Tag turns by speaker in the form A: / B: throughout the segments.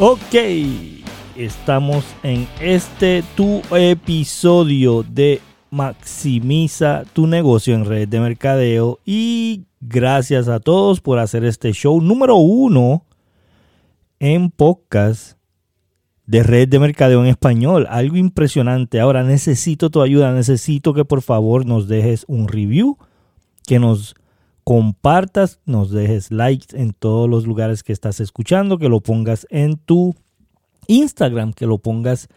A: Ok, estamos en este tu episodio de Maximiza tu negocio en red de mercadeo y gracias a todos por hacer este show número uno en podcast de red de mercadeo en español. Algo impresionante. Ahora necesito tu ayuda, necesito que por favor nos dejes un review, que nos compartas, nos dejes likes en todos los lugares que estás escuchando, que lo pongas en tu Instagram, que lo pongas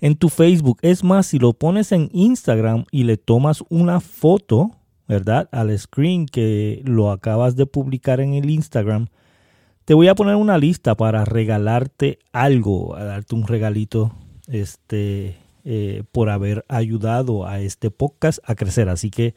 A: en tu Facebook. Es más, si lo pones en Instagram y le tomas una foto, ¿verdad? Al screen que lo acabas de publicar en el Instagram, te voy a poner una lista para regalarte algo, a darte un regalito este, eh, por haber ayudado a este podcast a crecer. Así que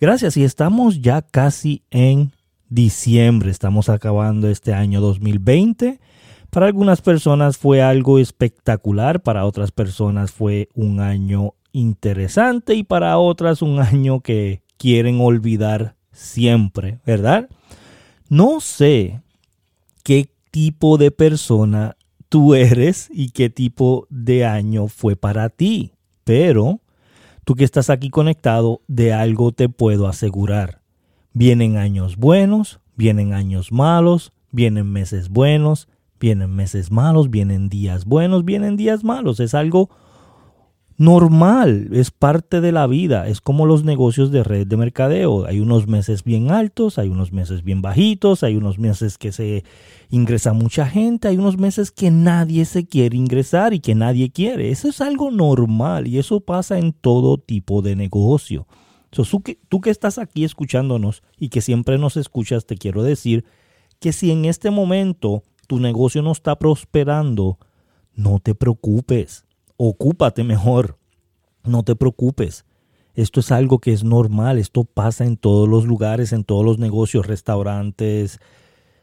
A: Gracias y estamos ya casi en diciembre, estamos acabando este año 2020. Para algunas personas fue algo espectacular, para otras personas fue un año interesante y para otras un año que quieren olvidar siempre, ¿verdad? No sé qué tipo de persona tú eres y qué tipo de año fue para ti, pero Tú que estás aquí conectado, de algo te puedo asegurar. Vienen años buenos, vienen años malos, vienen meses buenos, vienen meses malos, vienen días buenos, vienen días malos. Es algo normal, es parte de la vida, es como los negocios de red de mercadeo. Hay unos meses bien altos, hay unos meses bien bajitos, hay unos meses que se ingresa mucha gente, hay unos meses que nadie se quiere ingresar y que nadie quiere. Eso es algo normal y eso pasa en todo tipo de negocio. tú, que, tú que estás aquí escuchándonos y que siempre nos escuchas, te quiero decir que si en este momento tu negocio no está prosperando, no te preocupes ocúpate mejor. No te preocupes. Esto es algo que es normal, esto pasa en todos los lugares, en todos los negocios, restaurantes,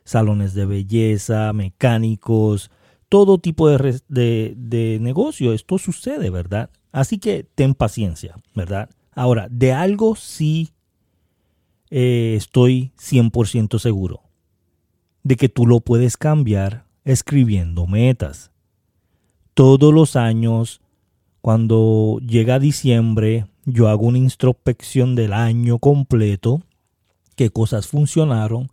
A: salones de belleza, mecánicos, todo tipo de, de, negocio. Esto sucede, ¿verdad? Así que ten paciencia, ¿verdad? Ahora, de algo sí eh, estoy 100% seguro, de que tú lo puedes cambiar escribiendo metas todos los años, cuando llega diciembre, yo hago una introspección del año completo, qué cosas funcionaron,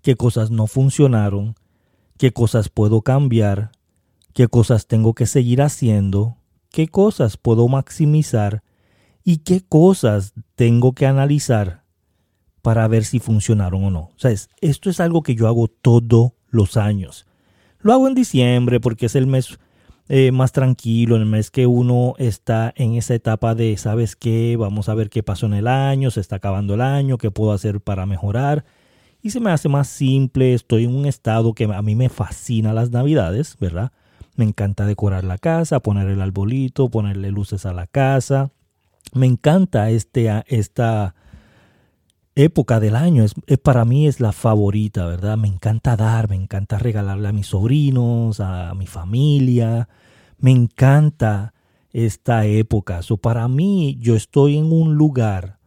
A: qué cosas no funcionaron, qué cosas puedo cambiar, qué cosas tengo que seguir haciendo, qué cosas puedo maximizar y qué cosas tengo que analizar para ver si funcionaron o no. O esto es algo que yo hago todos los años. Lo hago en diciembre porque es el mes eh, más tranquilo, en el mes que uno está en esa etapa de, ¿sabes qué? Vamos a ver qué pasó en el año, se está acabando el año, qué puedo hacer para mejorar. Y se me hace más simple, estoy en un estado que a mí me fascina las navidades, ¿verdad? Me encanta decorar la casa, poner el arbolito, ponerle luces a la casa. Me encanta este, esta época del año. Es, para mí es la favorita, ¿verdad? Me encanta dar, me encanta regalarle a mis sobrinos, a mi familia. Me encanta esta época. So, para mí, yo estoy en un lugar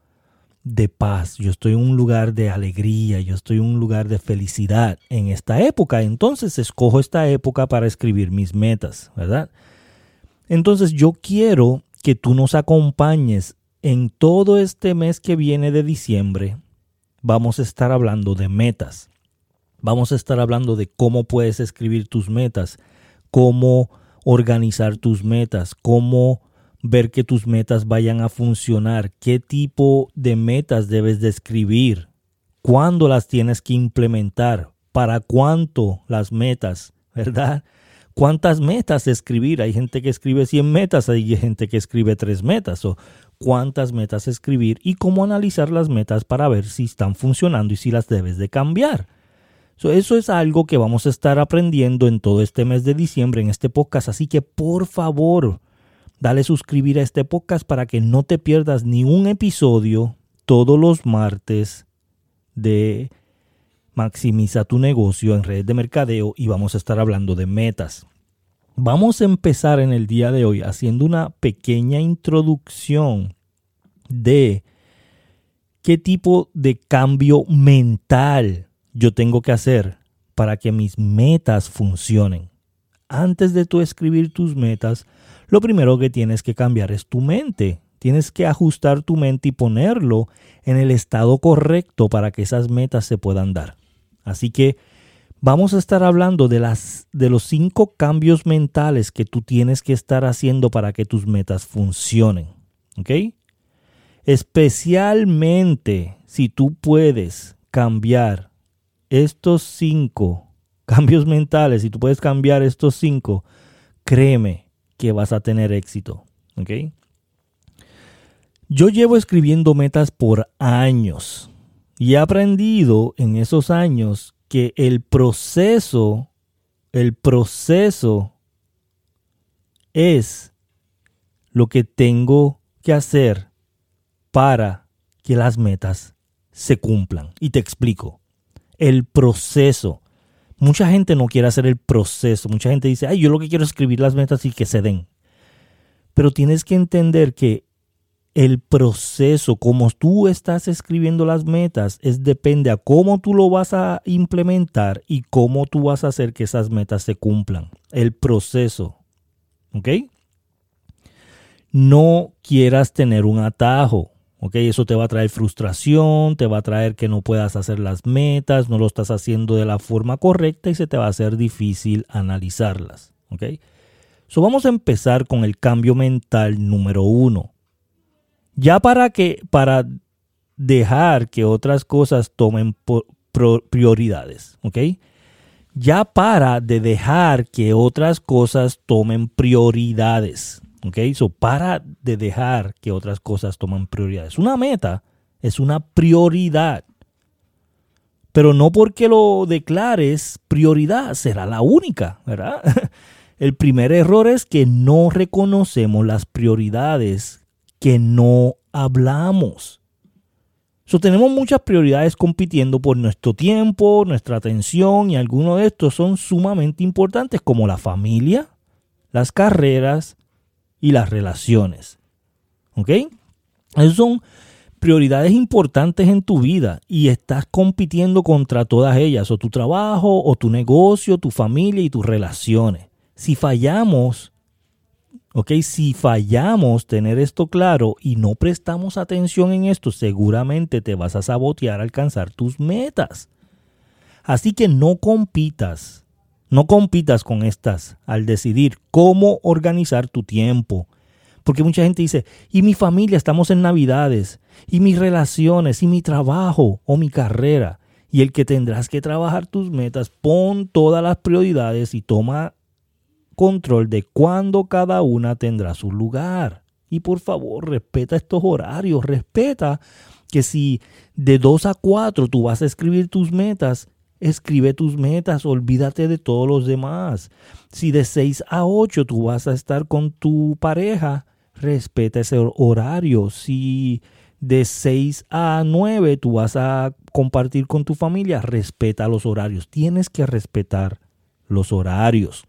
A: de paz, yo estoy en un lugar de alegría, yo estoy en un lugar de felicidad en esta época. Entonces escojo esta época para escribir mis metas, ¿verdad? Entonces yo quiero que tú nos acompañes en todo este mes que viene de diciembre vamos a estar hablando de metas. Vamos a estar hablando de cómo puedes escribir tus metas, cómo organizar tus metas, cómo ver que tus metas vayan a funcionar, qué tipo de metas debes de escribir, cuándo las tienes que implementar, para cuánto las metas, ¿verdad? ¿Cuántas metas escribir? Hay gente que escribe 100 metas, hay gente que escribe 3 metas. O cuántas metas escribir y cómo analizar las metas para ver si están funcionando y si las debes de cambiar. eso es algo que vamos a estar aprendiendo en todo este mes de diciembre en este podcast, así que por favor, dale suscribir a este podcast para que no te pierdas ni un episodio todos los martes de Maximiza tu negocio en redes de mercadeo y vamos a estar hablando de metas. Vamos a empezar en el día de hoy haciendo una pequeña introducción de qué tipo de cambio mental yo tengo que hacer para que mis metas funcionen. antes de tú escribir tus metas, lo primero que tienes que cambiar es tu mente. Tienes que ajustar tu mente y ponerlo en el estado correcto para que esas metas se puedan dar. Así que vamos a estar hablando de, las, de los cinco cambios mentales que tú tienes que estar haciendo para que tus metas funcionen. ¿Ok? Especialmente si tú puedes cambiar estos cinco cambios mentales, si tú puedes cambiar estos cinco, créeme que vas a tener éxito. ¿Ok? Yo llevo escribiendo metas por años y he aprendido en esos años que el proceso, el proceso es lo que tengo que hacer para que las metas se cumplan. Y te explico. El proceso. Mucha gente no quiere hacer el proceso. Mucha gente dice, ay, yo lo que quiero es escribir las metas y que se den. Pero tienes que entender que el proceso, como tú estás escribiendo las metas, es depende a cómo tú lo vas a implementar y cómo tú vas a hacer que esas metas se cumplan. El proceso. ¿Ok? No quieras tener un atajo. ¿Ok? Eso te va a traer frustración, te va a traer que no puedas hacer las metas, no lo estás haciendo de la forma correcta y se te va a hacer difícil analizarlas. ¿Ok? So vamos a empezar con el cambio mental número uno ya para que, para dejar que otras cosas tomen prioridades, ¿ok? Ya para de dejar que otras cosas tomen prioridades, ¿ok? Para de dejar que otras cosas tomen prioridades. Una meta es una prioridad. Pero no porque lo declares prioridad será la única, ¿verdad? El primer error es que no reconocemos las prioridades que no hablamos. So, tenemos muchas prioridades compitiendo por nuestro tiempo, nuestra atención y algunos de estos son sumamente importantes como la familia, las carreras y las relaciones. ¿Ok? Esas son prioridades importantes en tu vida y estás compitiendo contra todas ellas, o tu trabajo, o tu negocio, tu familia y tus relaciones. Si fallamos ¿Ok? Si fallamos tener esto claro y no prestamos atención en esto, seguramente te vas a sabotear alcanzar tus metas. Así que no compitas, no compitas con estas al decidir cómo organizar tu tiempo. Porque mucha gente dice, y mi familia, estamos en Navidades, y mis relaciones, y mi trabajo o mi carrera. Y el que tendrás que trabajar tus metas, pon todas las prioridades y toma control de cuándo cada una tendrá su lugar. Y por favor, respeta estos horarios, respeta que si de 2 a 4 tú vas a escribir tus metas, escribe tus metas, olvídate de todos los demás. Si de 6 a 8 tú vas a estar con tu pareja, respeta ese horario. Si de 6 a 9 tú vas a compartir con tu familia, respeta los horarios. Tienes que respetar los horarios.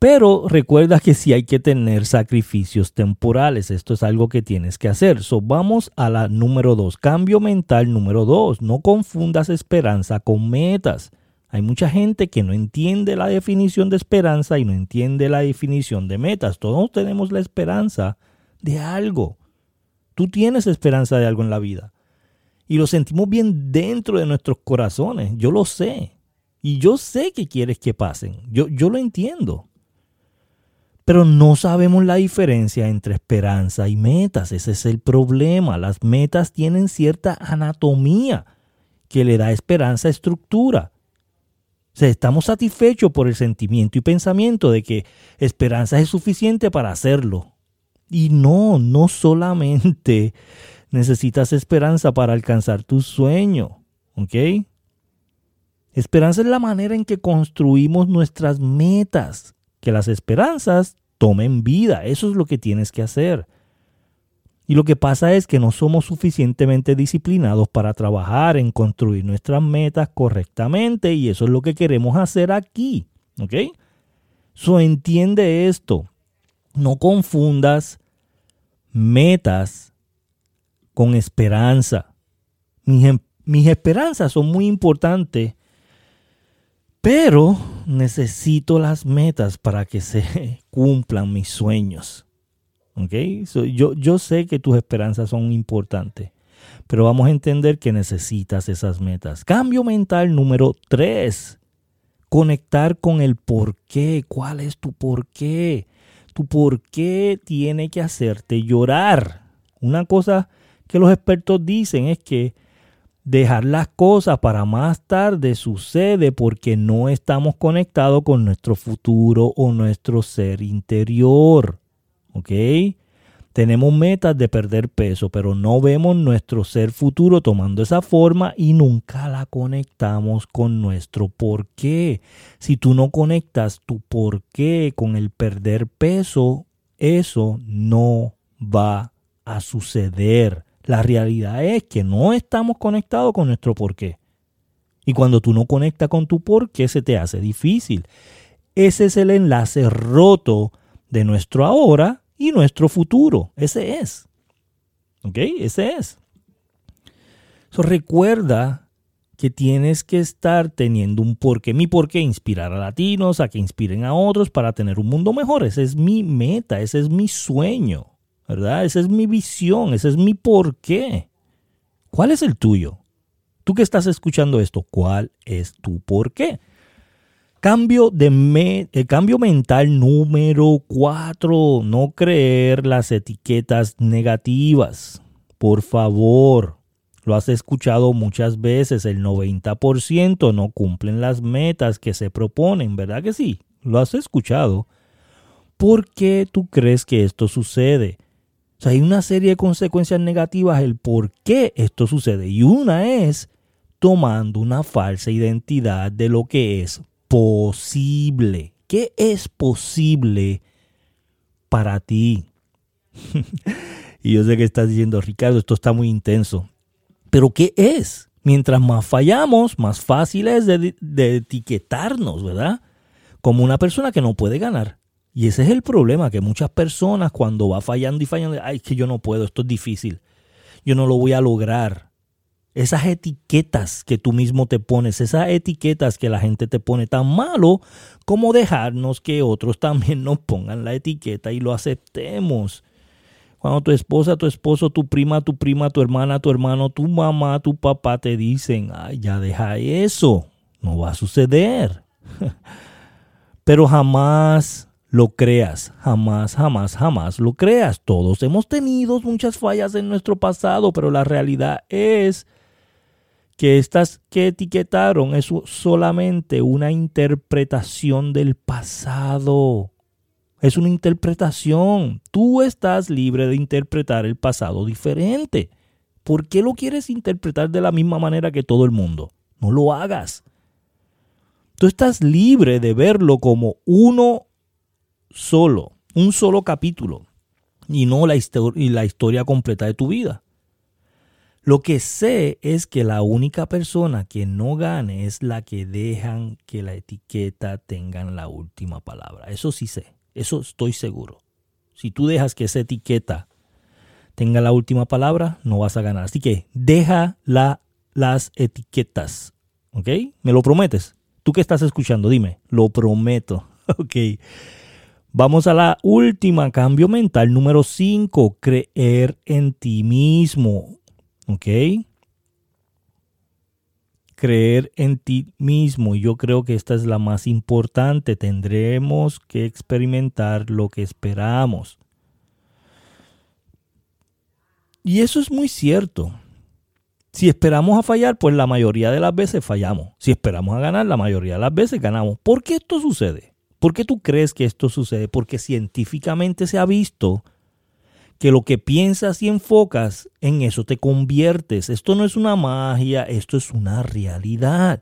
A: Pero recuerda que sí hay que tener sacrificios temporales. Esto es algo que tienes que hacer. So, vamos a la número dos. Cambio mental número dos. No confundas esperanza con metas. Hay mucha gente que no entiende la definición de esperanza y no entiende la definición de metas. Todos tenemos la esperanza de algo. Tú tienes esperanza de algo en la vida. Y lo sentimos bien dentro de nuestros corazones. Yo lo sé. Y yo sé que quieres que pasen. Yo, yo lo entiendo. Pero no sabemos la diferencia entre esperanza y metas. Ese es el problema. Las metas tienen cierta anatomía que le da esperanza a estructura. O estamos satisfechos por el sentimiento y pensamiento de que esperanza es suficiente para hacerlo. Y no, no solamente necesitas esperanza para alcanzar tu sueño. ¿Ok? Esperanza es la manera en que construimos nuestras metas que las esperanzas tomen vida. Eso es lo que tienes que hacer. Y lo que pasa es que no somos suficientemente disciplinados para trabajar en construir nuestras metas correctamente y eso es lo que queremos hacer aquí. ¿Ok? So entiende esto. No confundas metas con esperanza. Mis, em, mis esperanzas son muy importantes, pero necesito las metas para que se cumplan mis sueños. ¿Ok? yo, yo sé que tus esperanzas son importantes, pero vamos a entender que necesitas esas metas. Cambio mental número 3. Conectar con el por qué. ¿Cuál es tu por qué? Tu por qué tiene que hacerte llorar. Una cosa que los expertos dicen es que dejar las cosas para más tarde sucede porque no estamos conectados con nuestro futuro o nuestro ser interior. ¿Ok? Tenemos metas de perder peso, pero no vemos nuestro ser futuro tomando esa forma y nunca la conectamos con nuestro por qué. Si tú no conectas tu por qué con el perder peso, eso no va a suceder. La realidad es que no estamos conectados con nuestro por qué. Y cuando tú no conectas con tu por qué, se te hace difícil. Ese es el enlace roto de nuestro ahora y nuestro futuro. Ese es. ¿Ok? Ese es. So, recuerda que tienes que estar teniendo un porqué. Mi porqué inspirar a latinos, a que inspiren a otros para tener un mundo mejor. Ese es mi meta, ese es mi sueño, ¿verdad? Esa es mi visión, ese es mi porqué. ¿Cuál es el tuyo? Tú que estás escuchando esto, ¿cuál es tu porqué? Cambio, de el cambio mental número 4, no creer las etiquetas negativas. Por favor, lo has escuchado muchas veces, el 90% no cumplen las metas que se proponen, ¿verdad que sí? Lo has escuchado. ¿Por qué tú crees que esto sucede? O sea, hay una serie de consecuencias negativas el por qué esto sucede. Y una es tomando una falsa identidad de lo que es posible. ¿Qué es posible para ti? y yo sé que estás diciendo, Ricardo, esto está muy intenso. Pero ¿qué es? Mientras más fallamos, más fácil es de, de etiquetarnos, ¿verdad? Como una persona que no puede ganar. Y ese es el problema, que muchas personas cuando va fallando y fallando, ay, que yo no puedo, esto es difícil, yo no lo voy a lograr esas etiquetas que tú mismo te pones, esas etiquetas que la gente te pone tan malo como dejarnos que otros también nos pongan la etiqueta y lo aceptemos. Cuando tu esposa, tu esposo, tu prima, tu prima, tu hermana, tu hermano, tu mamá, tu papá te dicen, ay, ya deja eso, no va a suceder. Pero jamás lo creas, jamás, jamás, jamás lo creas. Todos hemos tenido muchas fallas en nuestro pasado, pero la realidad es que estas que etiquetaron es solamente una interpretación del pasado. Es una interpretación. Tú estás libre de interpretar el pasado diferente. ¿Por qué lo quieres interpretar de la misma manera que todo el mundo? No lo hagas. Tú estás libre de verlo como uno solo, un solo capítulo, y no la, y la historia completa de tu vida. Lo que sé es que la única persona que no gane es la que dejan que la etiqueta tengan la última palabra. Eso sí sé, eso estoy seguro. Si tú dejas que esa etiqueta tenga la última palabra, no vas a ganar. Así que deja la, las etiquetas. ¿Ok? ¿Me lo prometes? Tú que estás escuchando, dime, lo prometo. Ok. Vamos a la última, cambio mental número 5, creer en ti mismo. ¿Ok? Creer en ti mismo. Yo creo que esta es la más importante. Tendremos que experimentar lo que esperamos. Y eso es muy cierto. Si esperamos a fallar, pues la mayoría de las veces fallamos. Si esperamos a ganar, la mayoría de las veces ganamos. ¿Por qué esto sucede? ¿Por qué tú crees que esto sucede? Porque científicamente se ha visto que lo que piensas y enfocas, en eso te conviertes. Esto no es una magia, esto es una realidad.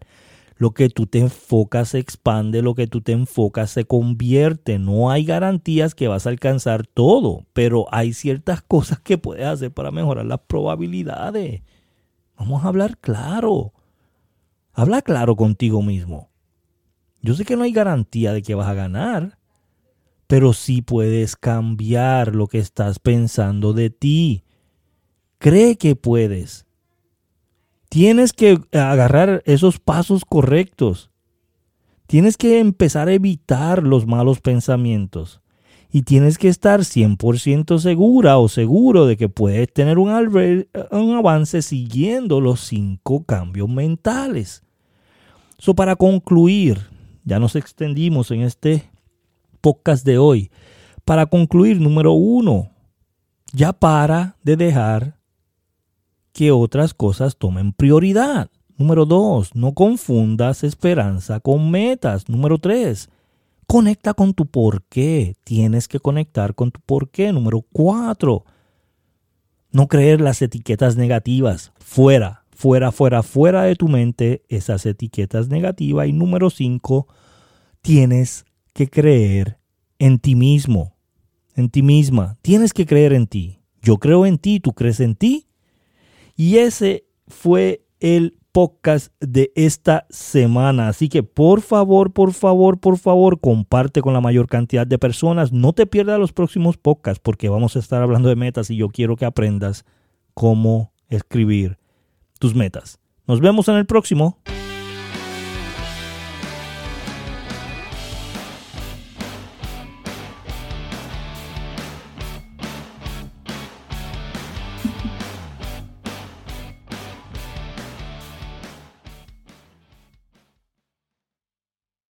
A: Lo que tú te enfocas se expande, lo que tú te enfocas se convierte. No hay garantías que vas a alcanzar todo, pero hay ciertas cosas que puedes hacer para mejorar las probabilidades. Vamos a hablar claro. Habla claro contigo mismo. Yo sé que no hay garantía de que vas a ganar, pero sí puedes cambiar lo que estás pensando de ti. Cree que puedes. Tienes que agarrar esos pasos correctos. Tienes que empezar a evitar los malos pensamientos. Y tienes que estar 100% segura o seguro de que puedes tener un, un avance siguiendo los cinco cambios mentales. So, para concluir, ya nos extendimos en este podcast de hoy. Para concluir, número uno, ya para de dejar que otras cosas tomen prioridad. Número dos, no confundas esperanza con metas. Número tres, conecta con tu por qué. Tienes que conectar con tu por qué. Número cuatro, no creer las etiquetas negativas. Fuera, fuera, fuera, fuera de tu mente esas etiquetas negativas. Y número cinco, tienes que creer en ti mismo, en ti misma. Tienes que creer en ti. Yo creo en ti, tú crees en ti. Y ese fue el podcast de esta semana. Así que por favor, por favor, por favor, comparte con la mayor cantidad de personas. No te pierdas los próximos podcasts porque vamos a estar hablando de metas y yo quiero que aprendas cómo escribir tus metas. Nos vemos en el próximo.